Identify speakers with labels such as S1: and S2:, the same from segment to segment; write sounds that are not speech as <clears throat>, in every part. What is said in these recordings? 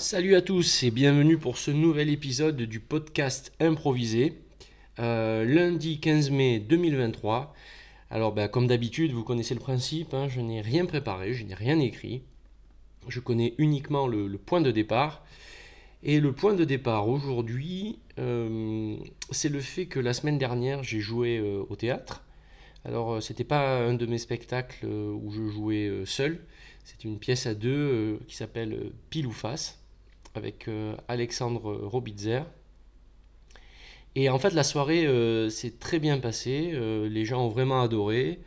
S1: Salut à tous et bienvenue pour ce nouvel épisode du podcast improvisé. Euh, lundi 15 mai 2023. Alors ben, comme d'habitude, vous connaissez le principe, hein, je n'ai rien préparé, je n'ai rien écrit. Je connais uniquement le, point de départ. Et le point de départ aujourd'hui, euh, c'est le fait que la semaine dernière, j'ai joué euh, au théâtre. Alors, c'était pas un de mes spectacles où je jouais seul. C'est une pièce à deux qui s'appelle Pile ou Face avec euh, Alexandre Robitzer. Et en fait, la soirée euh, s'est très bien passée. Euh, les gens ont vraiment adoré.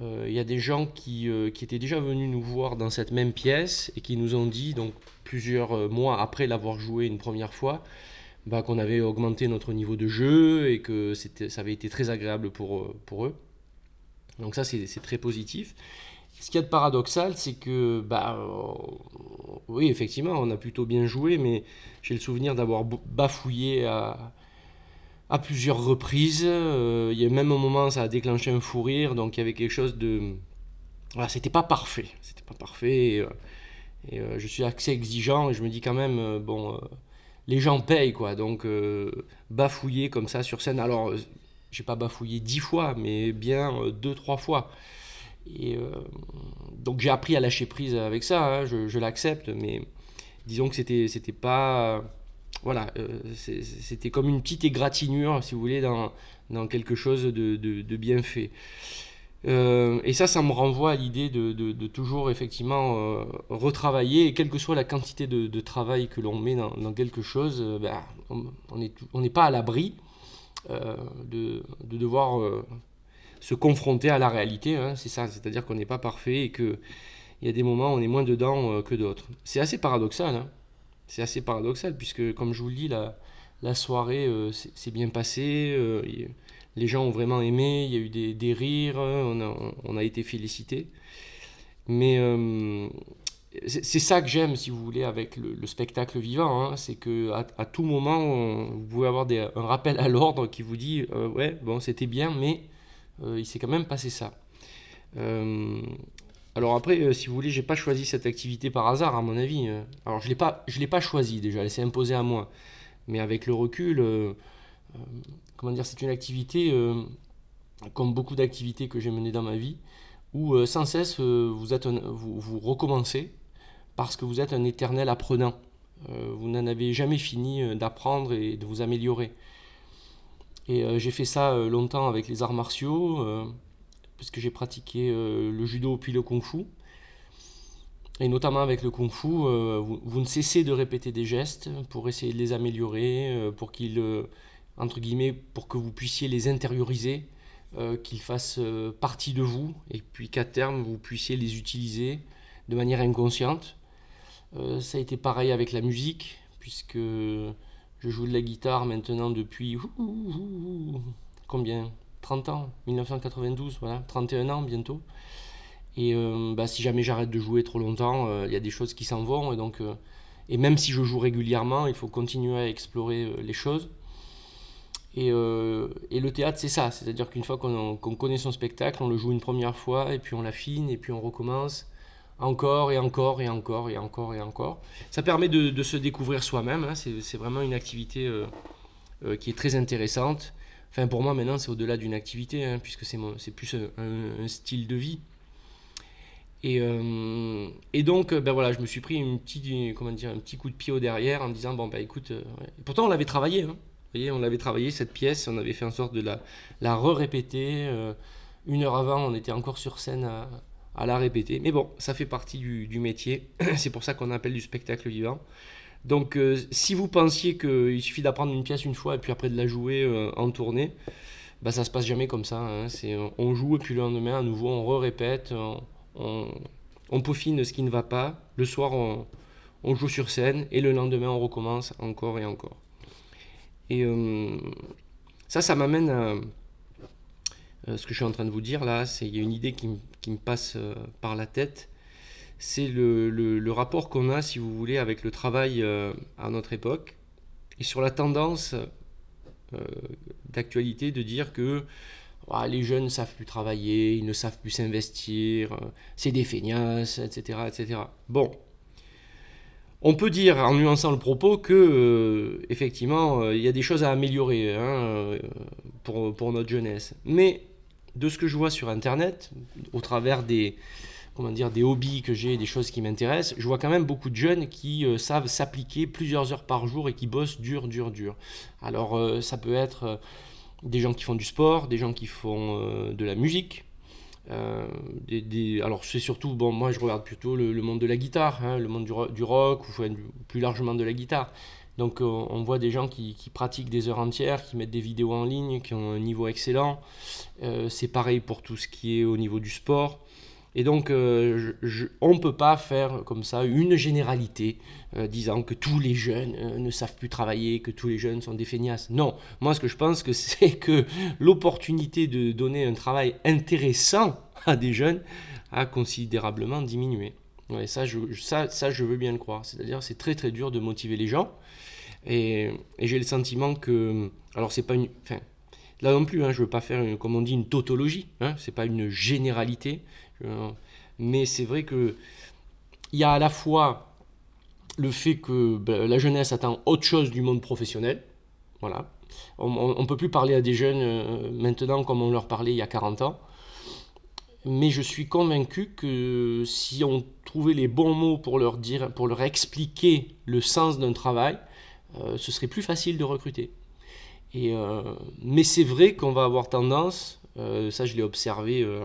S1: Il y a des gens qui, qui, étaient déjà venus nous voir dans cette même pièce et qui nous ont dit, plusieurs mois après l'avoir joué une première fois, bah, qu'on avait augmenté notre niveau de jeu et que ça avait été très agréable pour, pour eux. Donc ça, c'est très positif. Ce qu'il y a de paradoxal, c'est que, bah, oui, effectivement, on a plutôt bien joué, mais j'ai le souvenir d'avoir bafouillé à, à plusieurs reprises. Euh, il y a même un moment, ça a déclenché un fou rire, donc il y avait quelque chose de. Voilà, c'était pas parfait. C'était pas parfait. Et, euh, euh, je suis assez exigeant et je me dis quand même, bon, les gens payent, quoi. Donc, bafouiller comme ça sur scène. Alors, j'ai pas bafouillé dix fois, mais bien deux, trois fois. Et euh, donc j'ai appris à lâcher prise avec ça, hein, je, l'accepte, mais disons que c'était, c'était pas. Voilà, euh, c'était comme une petite égratignure, si vous voulez, dans, dans quelque chose de, de, bien fait. Euh, et ça, ça me renvoie à l'idée de, de, toujours effectivement retravailler, et quelle que soit la quantité de, travail que l'on met dans, dans, quelque chose, ben, on n'est on pas à l'abri de, devoir se confronter à la réalité, hein, c'est ça, c'est-à-dire qu'on n'est pas parfait et qu'il y a des moments où on est moins dedans euh, que d'autres. C'est assez paradoxal, hein. c'est assez paradoxal, puisque comme je vous le dis, la, soirée euh, s'est bien passée, euh, les gens ont vraiment aimé, il y a eu des, rires, on a, on a, été félicité. Mais c'est ça que j'aime, si vous voulez, avec le, spectacle vivant, hein. c'est que à, tout moment, vous pouvez avoir un rappel à l'ordre qui vous dit, ouais, bon, c'était bien, mais euh, il s'est quand même passé ça. Euh, alors après, euh, si vous voulez, j'ai pas choisi cette activité par hasard, à mon avis. Alors je l'ai pas, je l'ai pas choisi déjà, elle s'est imposée à moi. Mais avec le recul, comment dire, c'est une activité, comme beaucoup d'activités que j'ai menées dans ma vie, où sans cesse vous, êtes vous, vous, recommencez parce que vous êtes un éternel apprenant. vous n'en avez jamais fini d'apprendre et de vous améliorer. Et euh, j'ai fait ça euh, longtemps avec les arts martiaux, euh, parce que j'ai pratiqué le judo puis le kung fu. Et notamment avec le kung fu, vous, ne cessez de répéter des gestes pour essayer de les améliorer, pour qu'ils, entre guillemets, pour que vous puissiez les intérioriser, qu'ils fassent partie de vous, et puis qu'à terme, vous puissiez les utiliser de manière inconsciente. ça a été pareil avec la musique, puisque je joue de la guitare maintenant depuis combien? 30 ans 1992, voilà, 31 ans bientôt. Et euh, bah, si jamais j'arrête de jouer trop longtemps, euh, il y a des choses qui s'en vont. Et, donc, euh, et même si je joue régulièrement, il faut continuer à explorer les choses. Et, et, le théâtre, c'est ça. C'est-à-dire qu'une fois qu'on connaît son spectacle, on le joue une première fois, et puis on l'affine, et puis on recommence encore et encore et encore et encore et encore. Ça permet de, se découvrir soi-même. Hein. C'est vraiment une activité euh, euh, qui est très intéressante. Enfin, pour moi, maintenant, c'est au-delà d'une activité, hein, puisque c'est plus un, style de vie. Et, euh, et, donc, ben voilà, je me suis pris une petite, comment dire, un petit coup de pied au derrière en me disant, bon, bah écoute, pourtant on l'avait travaillé. Hein. Vous voyez, on l'avait travaillé, cette pièce, on avait fait en sorte de la, la re-répéter. une heure avant, on était encore sur scène à, à la répéter. Mais bon, ça fait partie du, métier. <clears throat> C'est pour ça qu'on appelle du spectacle vivant. Donc, euh, si vous pensiez qu'il suffit d'apprendre une pièce une fois et puis après de la jouer euh, en tournée, bah, ça se passe jamais comme ça. Hein. C'est, on joue et puis le lendemain, à nouveau, on re-répète, on, on, peaufine ce qui ne va pas. Le soir, on, on, joue sur scène et le lendemain, on recommence encore et encore. Et euh, ça, ça m'amène à ce que je suis en train de vous dire là, il y a une idée qui, me passe euh, par la tête. C'est le, rapport qu'on a, si vous voulez, avec le travail euh, à notre époque et sur la tendance d'actualité de dire que les jeunes ne savent plus travailler, ils ne savent plus s'investir, c'est des feignasses, etc., etc. Bon, On peut dire, en nuançant le propos, que euh, effectivement, euh, il y a des choses à améliorer hein, euh, pour, pour, notre jeunesse. Mais de ce que je vois sur Internet, au travers des, hobbies que j'ai, des choses qui m'intéressent, je vois quand même beaucoup de jeunes qui savent s'appliquer plusieurs heures par jour et qui bossent dur, dur, dur. Alors, ça peut être des gens qui font du sport, des gens qui font de la musique, euh, alors c'est surtout, moi je regarde plutôt le, monde de la guitare, hein, le monde du rock, ou plus largement de la guitare. Donc euh, on voit des gens qui, pratiquent des heures entières, qui mettent des vidéos en ligne, qui ont un niveau excellent. Euh, c'est pareil pour tout ce qui est au niveau du sport. Et donc, euh, on ne peut pas faire comme ça une généralité disant que tous les jeunes ne savent plus travailler, que tous les jeunes sont des feignasses. Non, moi ce que je pense que <laughs> c'est que l'opportunité de donner un travail intéressant à des jeunes a considérablement diminué. Ouais, ça, je, ça, ça, je veux bien le croire. C'est-à-dire, c'est très très dur de motiver les gens. Et, j'ai le sentiment que, alors c'est pas une, enfin, là non plus, hein, je veux pas faire, comme on dit, une tautologie. Hein, c'est pas une généralité. Mais c'est vrai que il y a à la fois le fait que ben, la jeunesse attend autre chose du monde professionnel. Voilà. On ne peut plus parler à des jeunes euh, maintenant comme on leur parlait il y a 40 ans. Mais je suis convaincu que si on trouvait les bons mots pour leur dire, pour leur expliquer le sens d'un travail, ce serait plus facile de recruter. Euh, mais c'est vrai qu'on va avoir tendance euh, ça, je l'ai observé. Euh,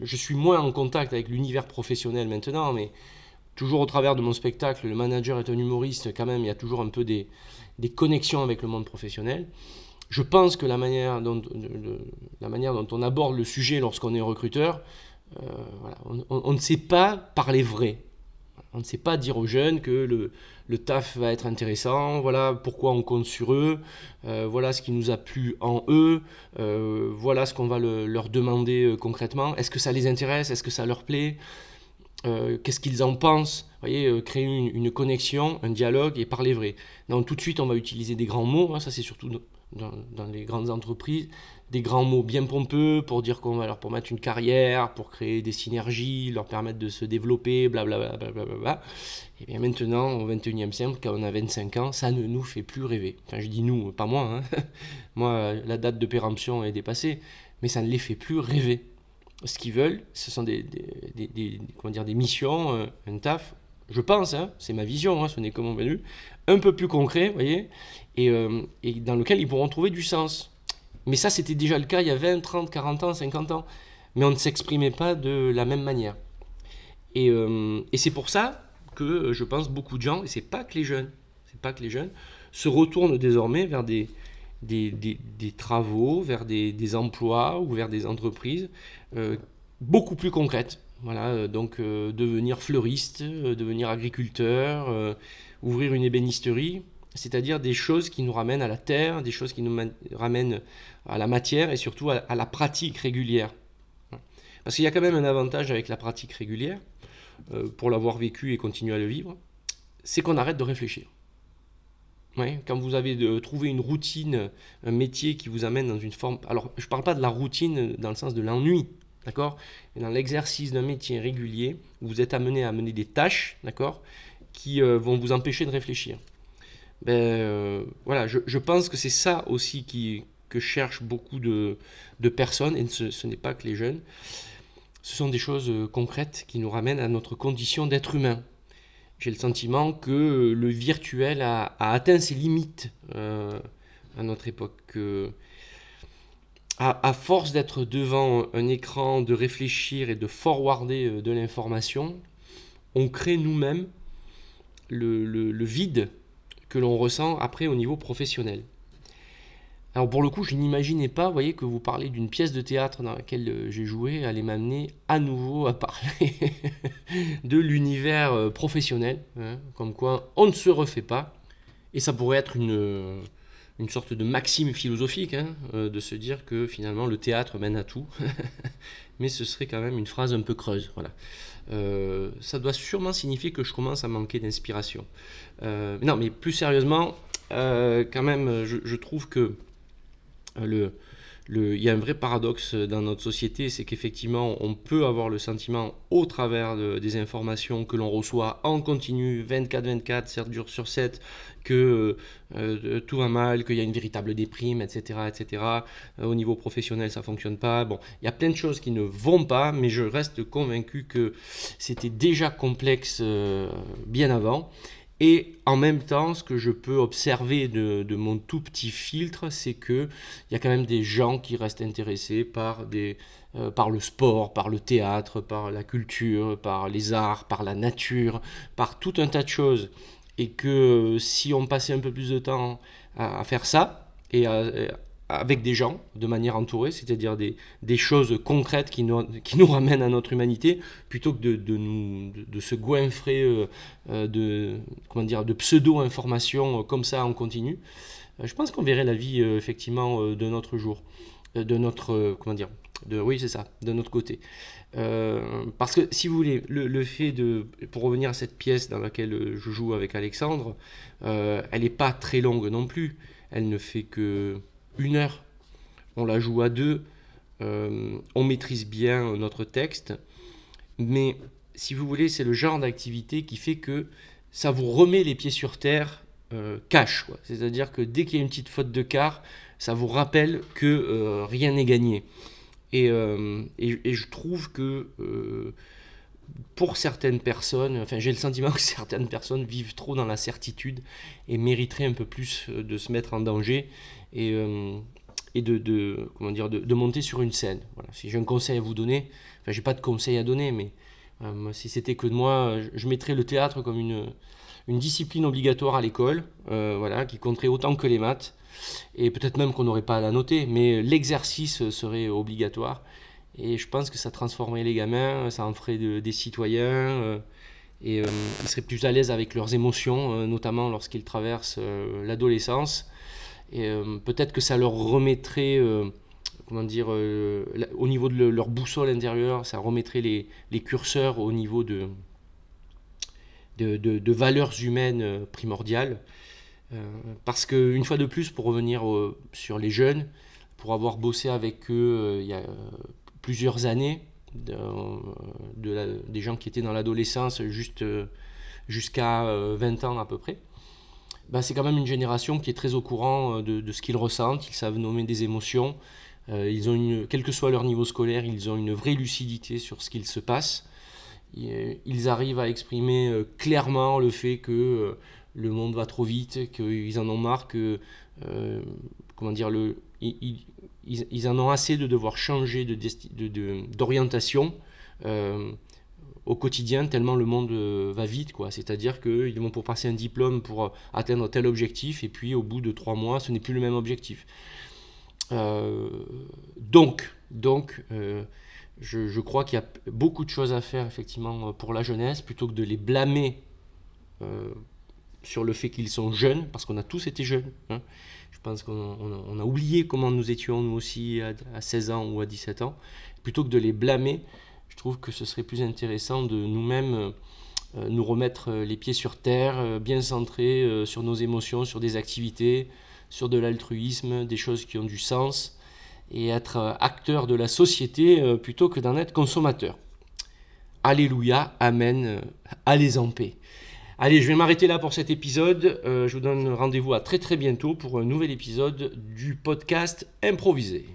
S1: je, suis moins en contact avec l'univers professionnel maintenant, mais toujours au travers de mon spectacle, le manager est un humoriste, quand même, il y a toujours un peu des, connexions avec le monde professionnel. Je pense que la manière dont, on aborde le sujet lorsqu'on est recruteur, euh, on, ne sait pas parler vrai. On ne sait pas dire aux jeunes que le, taf va être intéressant, voilà pourquoi on compte sur eux, euh, voilà ce qui nous a plu en eux, euh, voilà ce qu'on va leur demander euh, concrètement, est-ce que ça les intéresse, est-ce que ça leur plaît, qu'est-ce qu'ils en pensent, vous voyez, créer une, connexion, un dialogue et parler vrai. Donc tout de suite on va utiliser des grands mots, hein, ça c'est surtout dans, les grandes entreprises, des grands mots bien pompeux pour dire qu'on va leur promettre une carrière, pour créer des synergies, leur permettre de se développer, blablabla. Bla, bla, bla, Et bien maintenant, au 21e siècle, quand on a 25 ans, ça ne nous fait plus rêver. Enfin, je dis nous, pas moi. Hein. <laughs> moi, la date de péremption est dépassée, mais ça ne les fait plus rêver. Ce qu'ils veulent, ce sont des, comment dire, des missions, euh, un taf, je pense, hein, c'est ma vision, hein, ce n'est que mon venu, un peu plus concret, voyez, euh, et, dans lequel ils pourront trouver du sens. Mais ça, c'était déjà le cas il y a 20, 30, 40 ans, 50 ans. Mais on ne s'exprimait pas de la même manière. Et, euh, c'est pour ça que je pense beaucoup de gens, et c'est pas que les jeunes, c'est pas que les jeunes, se retournent désormais vers des, travaux, vers des, des, emplois ou vers des entreprises euh, beaucoup plus concrètes. Voilà, donc devenir fleuriste, devenir agriculteur, ouvrir une ébénisterie, c'est-à-dire des choses qui nous ramènent à la terre, des choses qui nous ramènent à la matière et surtout à, la pratique régulière. Parce qu'il y a quand même un avantage avec la pratique régulière, euh, pour l'avoir vécu et continuer à le vivre, c'est qu'on arrête de réfléchir. quand vous avez de, trouvé une routine, un métier qui vous amène dans une forme... Alors, je ne parle pas de la routine dans le sens de l'ennui, d'accord? Dans l'exercice d'un métier régulier, vous êtes amené à mener des tâches, d'accord? Qui euh, vont vous empêcher de réfléchir ben, euh, voilà, je, pense que c'est ça aussi qui, que cherchent beaucoup de, de personnes, et ce, n'est pas que les jeunes. Ce sont des choses euh, concrètes qui nous ramènent à notre condition d'être humain. J'ai le sentiment que le virtuel a, atteint ses limites euh, à notre époque. Que, à, force d'être devant un écran, de réfléchir et de forwarder de l'information, on crée nous-mêmes le, le vide l'on ressent après au niveau professionnel. Alors pour le coup, je n'imaginais pas, voyez, que vous parlez d'une pièce de théâtre dans laquelle euh, j'ai joué, allait m'amener à nouveau à parler <laughs> de l'univers euh, professionnel, hein, comme quoi on ne se refait pas. Et ça pourrait être une, euh, une sorte de maxime philosophique, hein, de se dire que finalement le théâtre mène à tout. <laughs> Mais ce serait quand même une phrase un peu creuse. Voilà. Euh, ça doit sûrement signifier que je commence à manquer d'inspiration. Euh, non, mais plus sérieusement, euh, quand même, je, trouve que le, il y a un vrai paradoxe dans notre société, c'est qu'effectivement, on peut avoir le sentiment, au travers des informations que l'on reçoit en continu, 24-24, 7 jours sur 7, que euh, tout va mal, qu'il y a une véritable déprime, etc. etc. Euh, au niveau professionnel, ça fonctionne pas. Bon, il y a plein de choses qui ne vont pas, mais je reste convaincu que c'était déjà complexe euh, bien avant. Et en même temps, ce que je peux observer de, mon tout petit filtre, c'est qu'il y a quand même des gens qui restent intéressés par, des, euh, par le sport, par le théâtre, par la culture, par les arts, par la nature, par tout un tas de choses. Et que si on passait un peu plus de temps à, faire ça, et à, avec des gens, de manière entourée, c'est-à-dire des, choses concrètes qui nous, <laughs> ramènent à notre humanité, plutôt que de, se goinfrer euh, euh, de, pseudo-informations euh, comme ça en continu. Je pense qu'on verrait la vie effectivement de notre jour, de notre, comment dire, oui c'est ça, de notre côté. parce que si vous voulez, le, le, fait de, pour revenir à cette pièce dans laquelle je joue avec Alexandre, elle n'est pas très longue non plus. Elle ne fait que une heure. On la joue à deux, euh, on maîtrise bien notre texte, mais si vous voulez, c'est le genre d'activité qui fait que ça vous remet les pieds sur terre euh, cash. C'est-à-dire que dès qu'il y a une petite faute de quart, ça vous rappelle que euh, rien n'est gagné. Et, je trouve que pour certaines personnes, enfin j'ai le sentiment que <laughs> certaines personnes vivent trop dans la certitude et mériteraient un peu plus de se mettre en danger et, euh, et de, de, comment dire, de, de, monter sur une scène. Voilà. Si j'ai un conseil à vous donner, enfin j'ai pas de conseil à donner, mais euh, si c'était que de moi, je mettrais le théâtre comme une, une discipline obligatoire à l'école, euh, voilà, qui compterait autant que les maths, et peut-être même qu'on n'aurait pas à la noter, mais l'exercice serait obligatoire. Et je pense que ça transformerait les gamins, ça en ferait des citoyens, et ils seraient plus à l'aise avec leurs émotions, notamment lorsqu'ils traversent l'adolescence. Et euh, peut-être que ça leur remettrait, euh, comment dire, euh, au niveau de leur boussole intérieure, ça remettrait les, les curseurs au niveau de, de, de, valeurs humaines primordiales. parce qu'une fois de plus, pour revenir sur les jeunes, pour avoir bossé avec eux il y a plusieurs années, de, de des gens qui étaient dans l'adolescence juste jusqu'à 20 ans à peu près, bah, c'est quand même une génération qui est très au courant euh, de, ce qu'ils ressentent, ils savent nommer des émotions, euh, ils ont une, quel que soit leur niveau scolaire, ils ont une vraie lucidité sur ce qu'il se passe. Euh, ils arrivent à exprimer clairement le fait que le monde va trop vite, qu'ils en ont marre, que comment dire, le, ils, en ont assez de devoir changer d'orientation. De, de, au quotidien tellement le monde euh, va vite quoi c'est-à-dire qu'ils vont pour passer un diplôme pour atteindre tel objectif et puis au bout de trois mois ce n'est plus le même objectif euh, donc donc euh, je, crois qu'il y a beaucoup de choses à faire effectivement pour la jeunesse plutôt que de les blâmer sur le fait qu'ils sont jeunes parce qu'on a tous été jeunes hein. Pense qu'on a oublié comment nous étions nous aussi à, à 16 ans ou à 17 ans plutôt que de les blâmer je trouve que ce serait plus intéressant de nous-mêmes euh, nous remettre euh, les pieds sur terre, euh, bien centrés sur nos émotions, sur des activités, sur de l'altruisme, des choses qui ont du sens, et être acteur de la société plutôt que d'en être consommateur. Alléluia, Amen, allez en paix. Allez, je vais m'arrêter là pour cet épisode. je vous donne rendez-vous à très très bientôt pour un nouvel épisode du podcast improvisé.